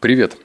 Привет!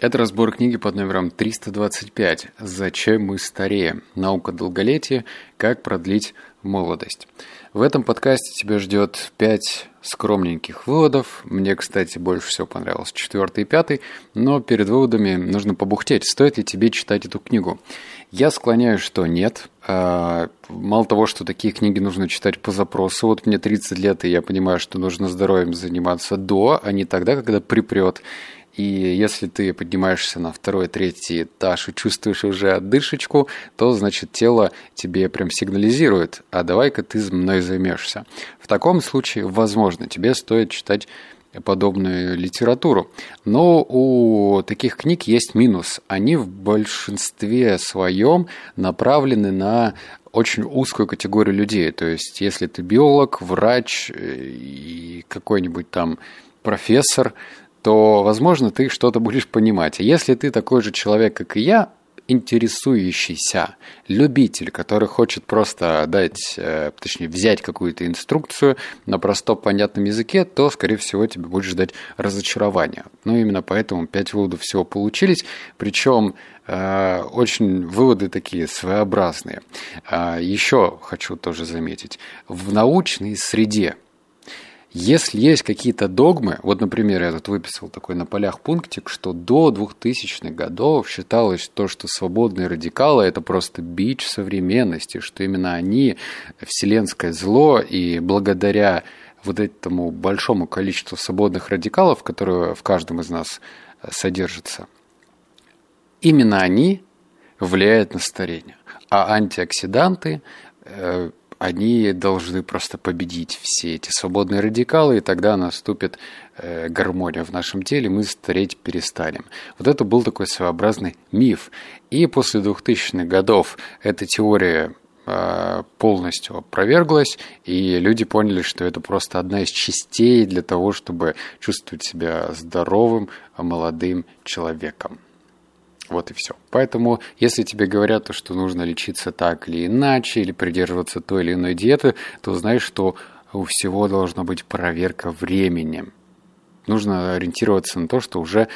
Это разбор книги под номером 325 «Зачем мы стареем? Наука долголетия. Как продлить молодость». В этом подкасте тебя ждет 5 скромненьких выводов. Мне, кстати, больше всего понравился четвертый и пятый, но перед выводами нужно побухтеть, стоит ли тебе читать эту книгу. Я склоняюсь, что нет. А, мало того, что такие книги нужно читать по запросу. Вот мне 30 лет, и я понимаю, что нужно здоровьем заниматься до, а не тогда, когда припрет. И если ты поднимаешься на второй, третий этаж и чувствуешь уже отдышечку, то, значит, тело тебе прям сигнализирует, а давай-ка ты мной займешься. В таком случае, возможно, тебе стоит читать подобную литературу. Но у таких книг есть минус. Они в большинстве своем направлены на очень узкую категорию людей. То есть, если ты биолог, врач э, и какой-нибудь там профессор, то, возможно, ты что-то будешь понимать. А если ты такой же человек, как и я, интересующийся любитель, который хочет просто дать, э, точнее, взять какую-то инструкцию на простом понятном языке, то, скорее всего, тебе будет ждать разочарования. Ну, именно поэтому пять выводов всего получились, причем э, очень выводы такие своеобразные. Э, еще хочу тоже заметить, в научной среде если есть какие-то догмы, вот, например, я тут выписал такой на полях пунктик, что до 2000-х годов считалось то, что свободные радикалы – это просто бич современности, что именно они – вселенское зло, и благодаря вот этому большому количеству свободных радикалов, которые в каждом из нас содержатся, именно они влияют на старение. А антиоксиданты э, они должны просто победить все эти свободные радикалы, и тогда наступит э, гармония в нашем теле, мы стареть перестанем. Вот это был такой своеобразный миф. И после 2000-х годов эта теория э, полностью опроверглась, и люди поняли, что это просто одна из частей для того, чтобы чувствовать себя здоровым, молодым человеком. Вот и все. Поэтому, если тебе говорят, что нужно лечиться так или иначе, или придерживаться той или иной диеты, то знаешь, что у всего должна быть проверка временем. Нужно ориентироваться на то, что уже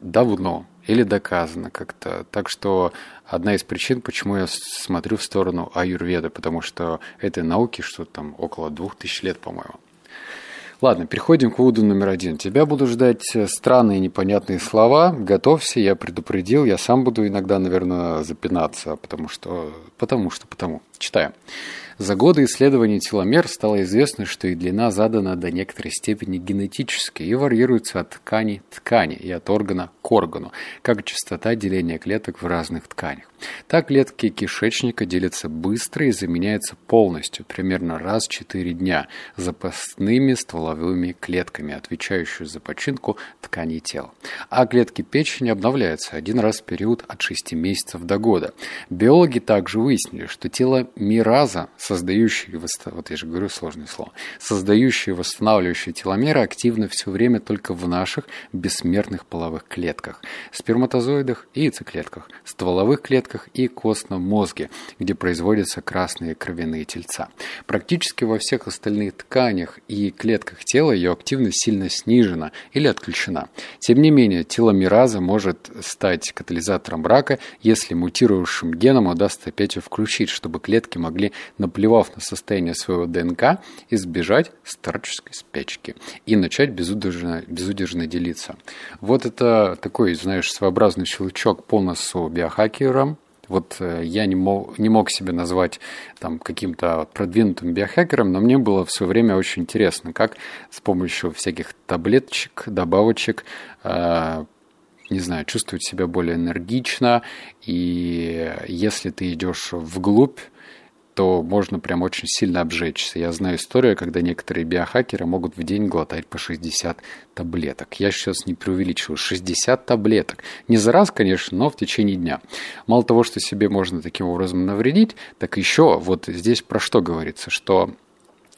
давно или доказано как-то. Так что одна из причин, почему я смотрю в сторону аюрведы, потому что этой науки что там около двух тысяч лет, по-моему. Ладно, переходим к выводу номер один. Тебя будут ждать э, странные непонятные слова. Готовься, я предупредил. Я сам буду иногда, наверное, запинаться, потому что... Потому что, потому. Читаем. За годы исследований теломер стало известно, что и длина задана до некоторой степени генетически и варьируется от ткани ткани и от органа к органу, как частота деления клеток в разных тканях. Так клетки кишечника делятся быстро и заменяются полностью, примерно раз в 4 дня, запасными стволовыми клетками, отвечающими за починку тканей тела. А клетки печени обновляются один раз в период от 6 месяцев до года. Биологи также выяснили, что тело мираза, создающие, вот я же говорю сложное слово, создающие восстанавливающие теломеры активны все время только в наших бессмертных половых клетках, сперматозоидах и яйцеклетках, стволовых клетках клетках и костном мозге, где производятся красные кровяные тельца. Практически во всех остальных тканях и клетках тела ее активность сильно снижена или отключена. Тем не менее, теломераза может стать катализатором рака, если мутирующим геном удастся опять ее включить, чтобы клетки могли, наплевав на состояние своего ДНК, избежать старческой спячки и начать безудержно, безудержно делиться. Вот это такой, знаешь, своеобразный щелчок по носу биохакерам, вот э, я не мог, не мог себя назвать там каким-то продвинутым биохакером, но мне было в свое время очень интересно, как с помощью всяких таблеточек, добавочек э, не знаю, чувствовать себя более энергично, и если ты идешь вглубь то можно прям очень сильно обжечься. Я знаю историю, когда некоторые биохакеры могут в день глотать по 60 таблеток. Я сейчас не преувеличиваю. 60 таблеток. Не за раз, конечно, но в течение дня. Мало того, что себе можно таким образом навредить, так еще вот здесь про что говорится, что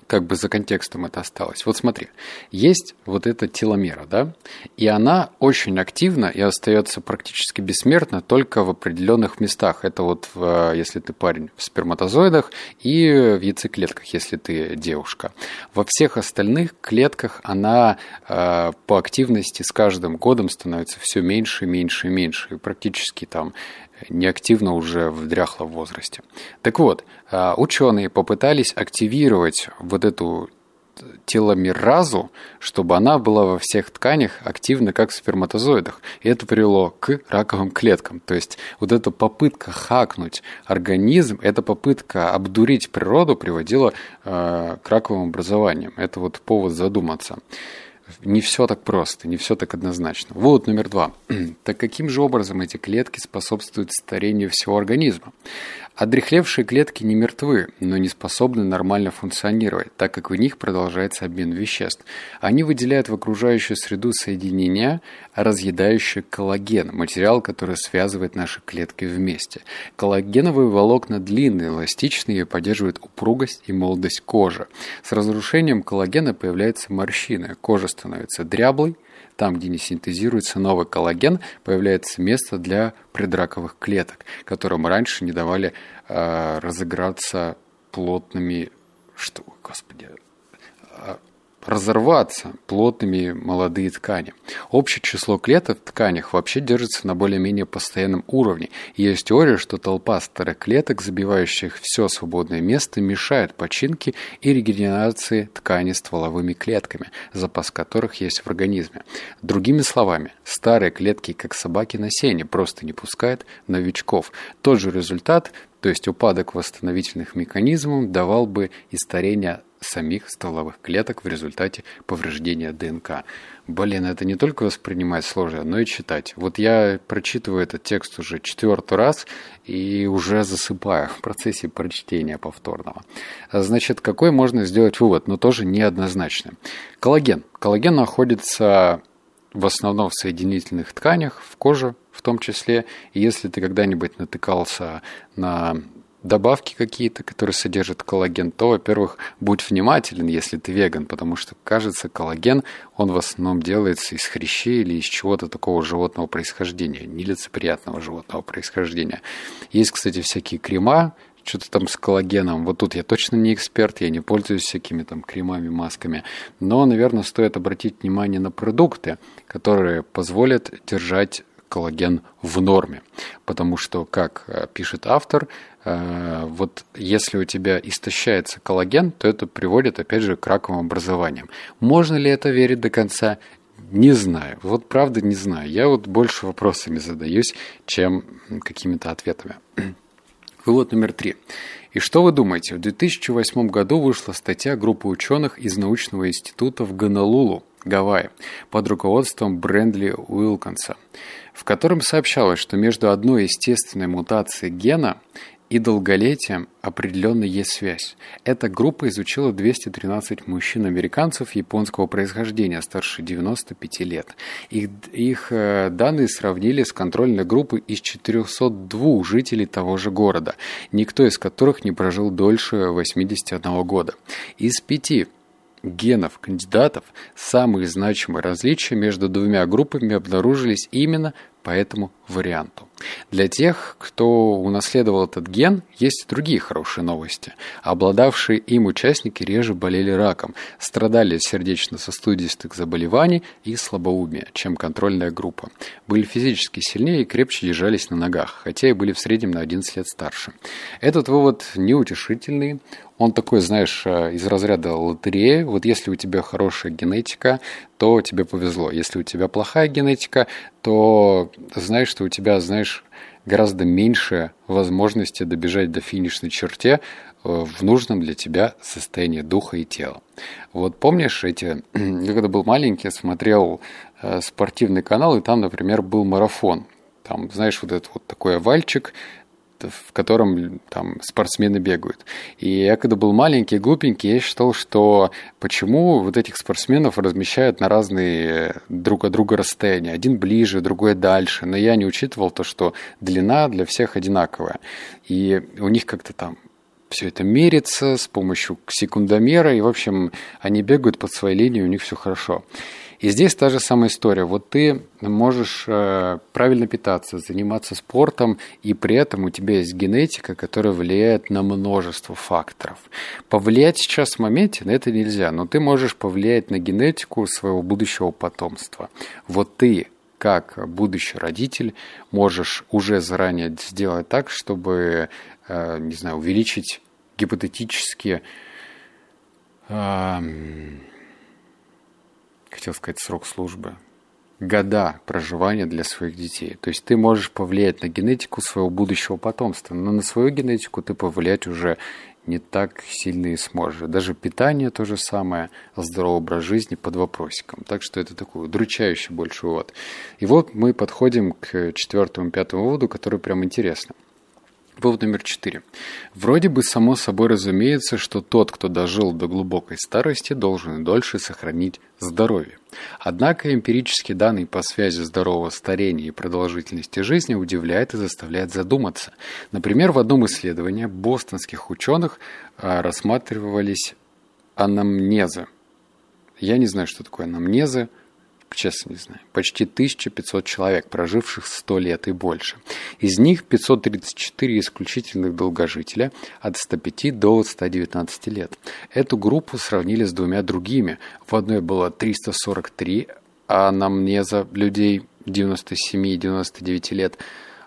как бы за контекстом это осталось. Вот смотри, есть вот эта теломера, да, и она очень активна и остается практически бессмертна только в определенных местах. Это вот, в, если ты парень, в сперматозоидах и в яйцеклетках, если ты девушка. Во всех остальных клетках она э, по активности с каждым годом становится все меньше, меньше и меньше. И практически там неактивно уже в дряхлом возрасте. Так вот, а, ученые попытались активировать вот эту теломеразу, чтобы она была во всех тканях активна, как в сперматозоидах. И это привело к раковым клеткам. То есть вот эта попытка хакнуть организм, эта попытка обдурить природу приводила э, к раковым образованиям. Это вот повод задуматься не все так просто, не все так однозначно. Вот номер два. так каким же образом эти клетки способствуют старению всего организма? Одрехлевшие клетки не мертвы, но не способны нормально функционировать, так как в них продолжается обмен веществ. Они выделяют в окружающую среду соединения, разъедающие коллаген, материал, который связывает наши клетки вместе. Коллагеновые волокна длинные, эластичные и поддерживают упругость и молодость кожи. С разрушением коллагена появляются морщины, кожа становится дряблой, там, где не синтезируется новый коллаген, появляется место для предраковых клеток, которым раньше не давали э, разыграться плотными... Что, господи, разорваться плотными молодые ткани. Общее число клеток в тканях вообще держится на более-менее постоянном уровне. Есть теория, что толпа старых клеток, забивающих все свободное место, мешает починке и регенерации ткани стволовыми клетками, запас которых есть в организме. Другими словами, старые клетки, как собаки на сене, просто не пускают новичков. Тот же результат то есть упадок восстановительных механизмов давал бы и старение самих стволовых клеток в результате повреждения ДНК. Блин, это не только воспринимать сложно, но и читать. Вот я прочитываю этот текст уже четвертый раз и уже засыпаю в процессе прочтения повторного. Значит, какой можно сделать вывод, но тоже неоднозначный. Коллаген. Коллаген находится в основном в соединительных тканях, в коже в том числе. И если ты когда-нибудь натыкался на добавки какие-то, которые содержат коллаген, то, во-первых, будь внимателен, если ты веган, потому что, кажется, коллаген, он в основном делается из хрящей или из чего-то такого животного происхождения, нелицеприятного животного происхождения. Есть, кстати, всякие крема, что-то там с коллагеном. Вот тут я точно не эксперт, я не пользуюсь всякими там кремами, масками. Но, наверное, стоит обратить внимание на продукты, которые позволят держать коллаген в норме. Потому что, как э, пишет автор, вот если у тебя истощается коллаген, то это приводит, опять же, к раковым образованиям. Можно ли это верить до конца? Не знаю. Вот правда не знаю. Я вот больше вопросами задаюсь, чем какими-то ответами. Вывод номер три. И что вы думаете? В 2008 году вышла статья группы ученых из научного института в Гонолулу, Гавайи, под руководством Брендли Уилконса, в котором сообщалось, что между одной естественной мутацией гена и долголетием определенно есть связь. Эта группа изучила 213 мужчин-американцев японского происхождения старше 95 лет. Их, их э, данные сравнили с контрольной группой из 402 жителей того же города, никто из которых не прожил дольше 81 года. Из пяти генов кандидатов самые значимые различия между двумя группами обнаружились именно по этому варианту. Для тех, кто унаследовал этот ген, есть и другие хорошие новости. Обладавшие им участники реже болели раком, страдали от сердечно-сосудистых заболеваний и слабоумия, чем контрольная группа. Были физически сильнее и крепче держались на ногах, хотя и были в среднем на 11 лет старше. Этот вывод неутешительный, он такой, знаешь, э, из разряда лотереи. Вот если у тебя хорошая генетика, то тебе повезло. Если у тебя плохая генетика, то знаешь, что у тебя, знаешь, гораздо меньше возможности добежать до финишной черте э, в нужном для тебя состоянии духа и тела. Вот помнишь эти... Я когда был маленький, смотрел э, спортивный канал, и там, например, был марафон. Там, знаешь, вот этот вот такой овальчик, в котором там спортсмены бегают. И я когда был маленький, глупенький, я считал, что почему вот этих спортсменов размещают на разные друг от друга расстояния. Один ближе, другой дальше. Но я не учитывал то, что длина для всех одинаковая. И у них как-то там все это мерится с помощью секундомера, и, в общем, они бегают под своей линией, у них все хорошо. И здесь та же самая история. Вот ты можешь э, правильно питаться, заниматься спортом, и при этом у тебя есть генетика, которая влияет на множество факторов. Повлиять сейчас в моменте на это нельзя, но ты можешь повлиять на генетику своего будущего потомства. Вот ты как будущий родитель можешь уже заранее сделать так, чтобы, э, не знаю, увеличить гипотетически хотел сказать срок службы, года проживания для своих детей. То есть ты можешь повлиять на генетику своего будущего потомства, но на свою генетику ты повлиять уже не так сильно и сможешь. Даже питание то же самое, здоровый образ жизни под вопросиком. Так что это такой удручающий больше вывод. И вот мы подходим к четвертому, пятому выводу, который прям интересно. Вывод номер четыре. Вроде бы само собой разумеется, что тот, кто дожил до глубокой старости, должен дольше сохранить здоровье. Однако эмпирические данные по связи здорового старения и продолжительности жизни удивляют и заставляют задуматься. Например, в одном исследовании бостонских ученых а, рассматривались анамнезы. Я не знаю, что такое анамнезы – честно не знаю, почти 1500 человек, проживших 100 лет и больше. Из них 534 исключительных долгожителя от 105 до 119 лет. Эту группу сравнили с двумя другими. В одной было 343 анамнеза людей 97 и 99 лет,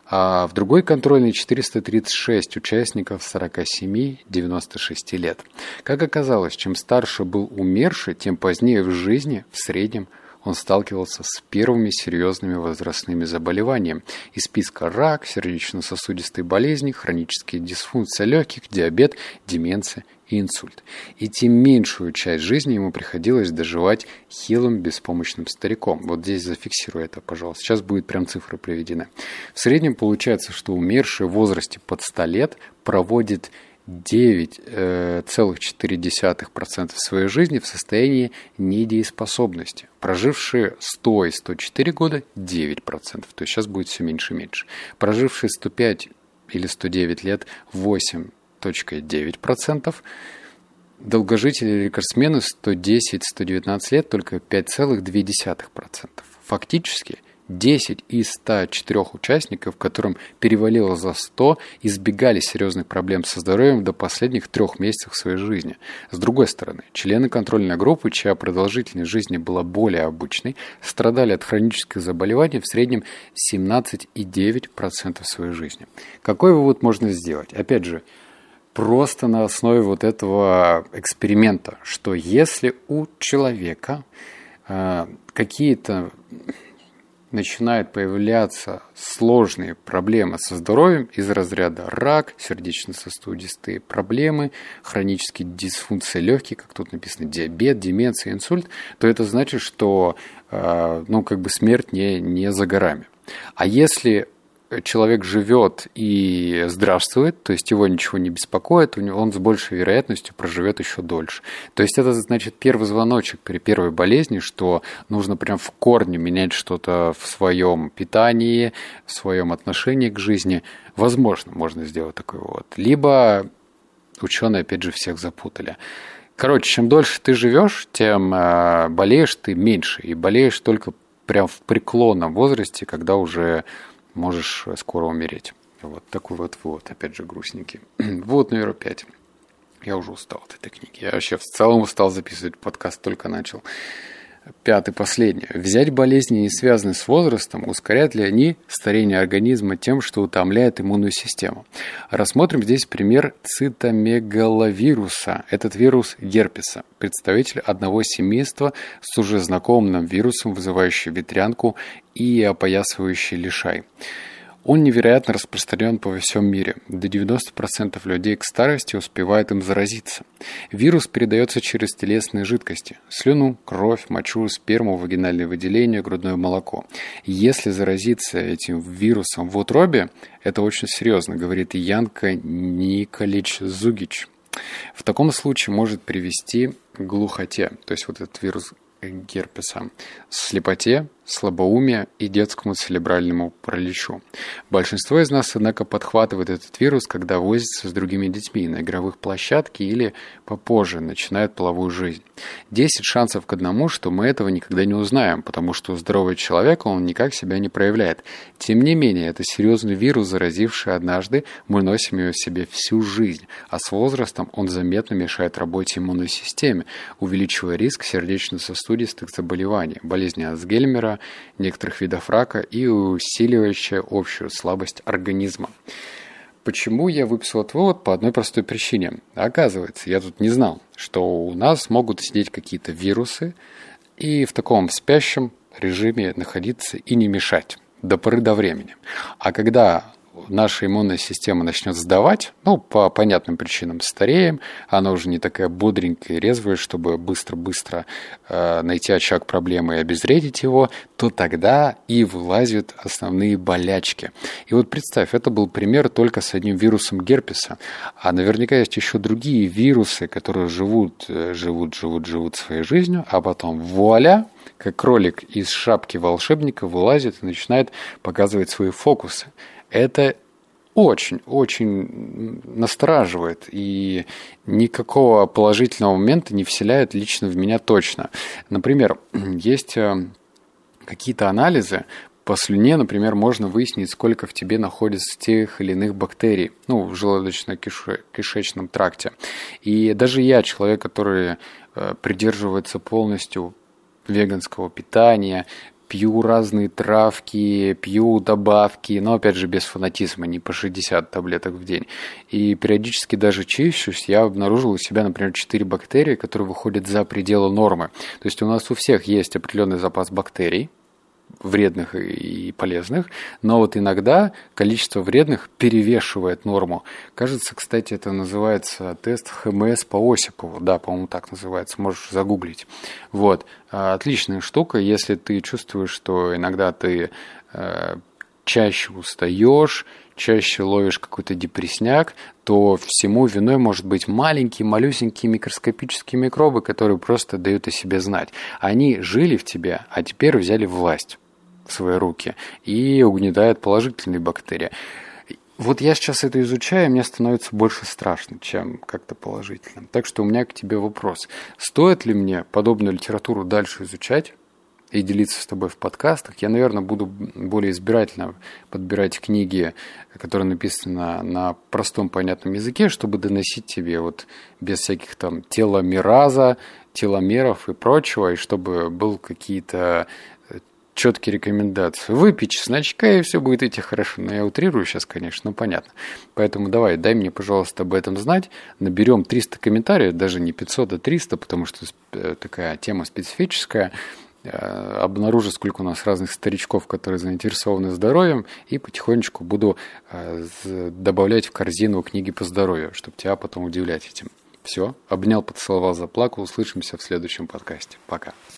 а в другой контрольной 436 участников 47-96 лет. Как оказалось, чем старше был умерший, тем позднее в жизни в среднем он сталкивался с первыми серьезными возрастными заболеваниями из списка рак, сердечно-сосудистые болезни, хронические дисфункции легких, диабет, деменция и инсульт. И тем меньшую часть жизни ему приходилось доживать хилым, беспомощным стариком. Вот здесь зафиксирую это, пожалуйста. Сейчас будет прям цифры приведены. В среднем получается, что умерший в возрасте под 100 лет проводит 9,4% своей жизни в состоянии недееспособности. Прожившие 100 и 104 года – 9%. То есть сейчас будет все меньше и меньше. Прожившие 105 или 109 лет – 8,9%. Долгожители-рекордсмены 110-119 лет – только 5,2%. Фактически 10 из 104 участников, которым перевалило за 100, избегали серьезных проблем со здоровьем до последних трех месяцев своей жизни. С другой стороны, члены контрольной группы, чья продолжительность жизни была более обычной, страдали от хронических заболеваний в среднем 17,9% своей жизни. Какой вывод можно сделать? Опять же, просто на основе вот этого эксперимента, что если у человека э, какие-то начинают появляться сложные проблемы со здоровьем из разряда рак, сердечно-сосудистые проблемы, хронические дисфункции легких, как тут написано, диабет, деменция, инсульт, то это значит, что э, ну, как бы смерть не, не за горами. А если человек живет и здравствует, то есть его ничего не беспокоит, он с большей вероятностью проживет еще дольше. То есть это значит первый звоночек при первой болезни, что нужно прям в корне менять что-то в своем питании, в своем отношении к жизни. Возможно, можно сделать такой вот. Либо ученые, опять же, всех запутали. Короче, чем дольше ты живешь, тем э, болеешь ты меньше. И болеешь только прям в преклонном возрасте, когда уже можешь скоро умереть. Вот такой вот вот, опять же, грустненький. вот номер пять. Я уже устал от этой книги. Я вообще в целом устал записывать подкаст, только начал. Пятый, последний. Взять болезни, не связанные с возрастом, ускоряют ли они старение организма тем, что утомляет иммунную систему? Рассмотрим здесь пример цитомегаловируса. Этот вирус герпеса, представитель одного семейства с уже знакомым нам вирусом, вызывающий ветрянку и опоясывающий лишай. Он невероятно распространен по всем мире. До 90% людей к старости успевают им заразиться. Вирус передается через телесные жидкости – слюну, кровь, мочу, сперму, вагинальное выделение, грудное молоко. Если заразиться этим вирусом в утробе, это очень серьезно, говорит Янка Николич Зугич. В таком случае может привести к глухоте, то есть вот этот вирус герпеса, слепоте, слабоумия и детскому церебральному параличу. Большинство из нас, однако, подхватывает этот вирус, когда возится с другими детьми на игровых площадке или попозже начинает половую жизнь. 10 шансов к одному, что мы этого никогда не узнаем, потому что у здорового человека он никак себя не проявляет. Тем не менее, это серьезный вирус, заразивший однажды, мы носим его в себе всю жизнь, а с возрастом он заметно мешает работе иммунной системе, увеличивая риск сердечно-сосудистых заболеваний, болезни Альцгеймера, некоторых видов рака и усиливающая общую слабость организма. Почему я выписал этот вывод? По одной простой причине. Оказывается, я тут не знал, что у нас могут сидеть какие-то вирусы и в таком спящем режиме находиться и не мешать до поры до времени. А когда наша иммунная система начнет сдавать, ну, по понятным причинам стареем, она уже не такая бодренькая и резвая, чтобы быстро-быстро э, найти очаг проблемы и обезвредить его, то тогда и вылазят основные болячки. И вот представь, это был пример только с одним вирусом герпеса, а наверняка есть еще другие вирусы, которые живут, э, живут, живут, живут своей жизнью, а потом вуаля, как кролик из шапки волшебника вылазит и начинает показывать свои фокусы это очень-очень настораживает и никакого положительного момента не вселяет лично в меня точно. Например, есть э, какие-то анализы, по слюне, например, можно выяснить, сколько в тебе находится тех или иных бактерий, ну, в желудочно-кишечном тракте. И даже я, человек, который э, придерживается полностью веганского питания, пью разные травки, пью добавки, но опять же без фанатизма, не по 60 таблеток в день. И периодически даже чищусь, я обнаружил у себя, например, 4 бактерии, которые выходят за пределы нормы. То есть у нас у всех есть определенный запас бактерий, вредных и полезных, но вот иногда количество вредных перевешивает норму. Кажется, кстати, это называется тест ХМС по Осипову, да, по-моему, так называется, можешь загуглить. Вот, а, отличная штука, если ты чувствуешь, что иногда ты э, чаще устаешь, чаще ловишь какой-то депресняк, то всему виной может быть маленькие, малюсенькие микроскопические микробы, которые просто дают о себе знать. Они жили в тебе, а теперь взяли власть свои руки и угнетают положительные бактерии. Вот я сейчас это изучаю, и мне становится больше страшно, чем как-то положительно. Так что у меня к тебе вопрос. Стоит ли мне подобную литературу дальше изучать? и делиться с тобой в подкастах. Я, наверное, буду более избирательно подбирать книги, которые написаны на, простом понятном языке, чтобы доносить тебе вот без всяких там теломераза, теломеров и прочего, и чтобы был какие-то четкие рекомендации. Выпей чесночка, и все будет идти хорошо. Но я утрирую сейчас, конечно, но понятно. Поэтому давай, дай мне, пожалуйста, об этом знать. Наберем 300 комментариев, даже не 500, а 300, потому что э, такая тема специфическая. Э, обнаружу, сколько у нас разных старичков, которые заинтересованы здоровьем, и потихонечку буду э, добавлять в корзину книги по здоровью, чтобы тебя потом удивлять этим. Все, обнял, поцеловал, заплакал. Услышимся в следующем подкасте. Пока.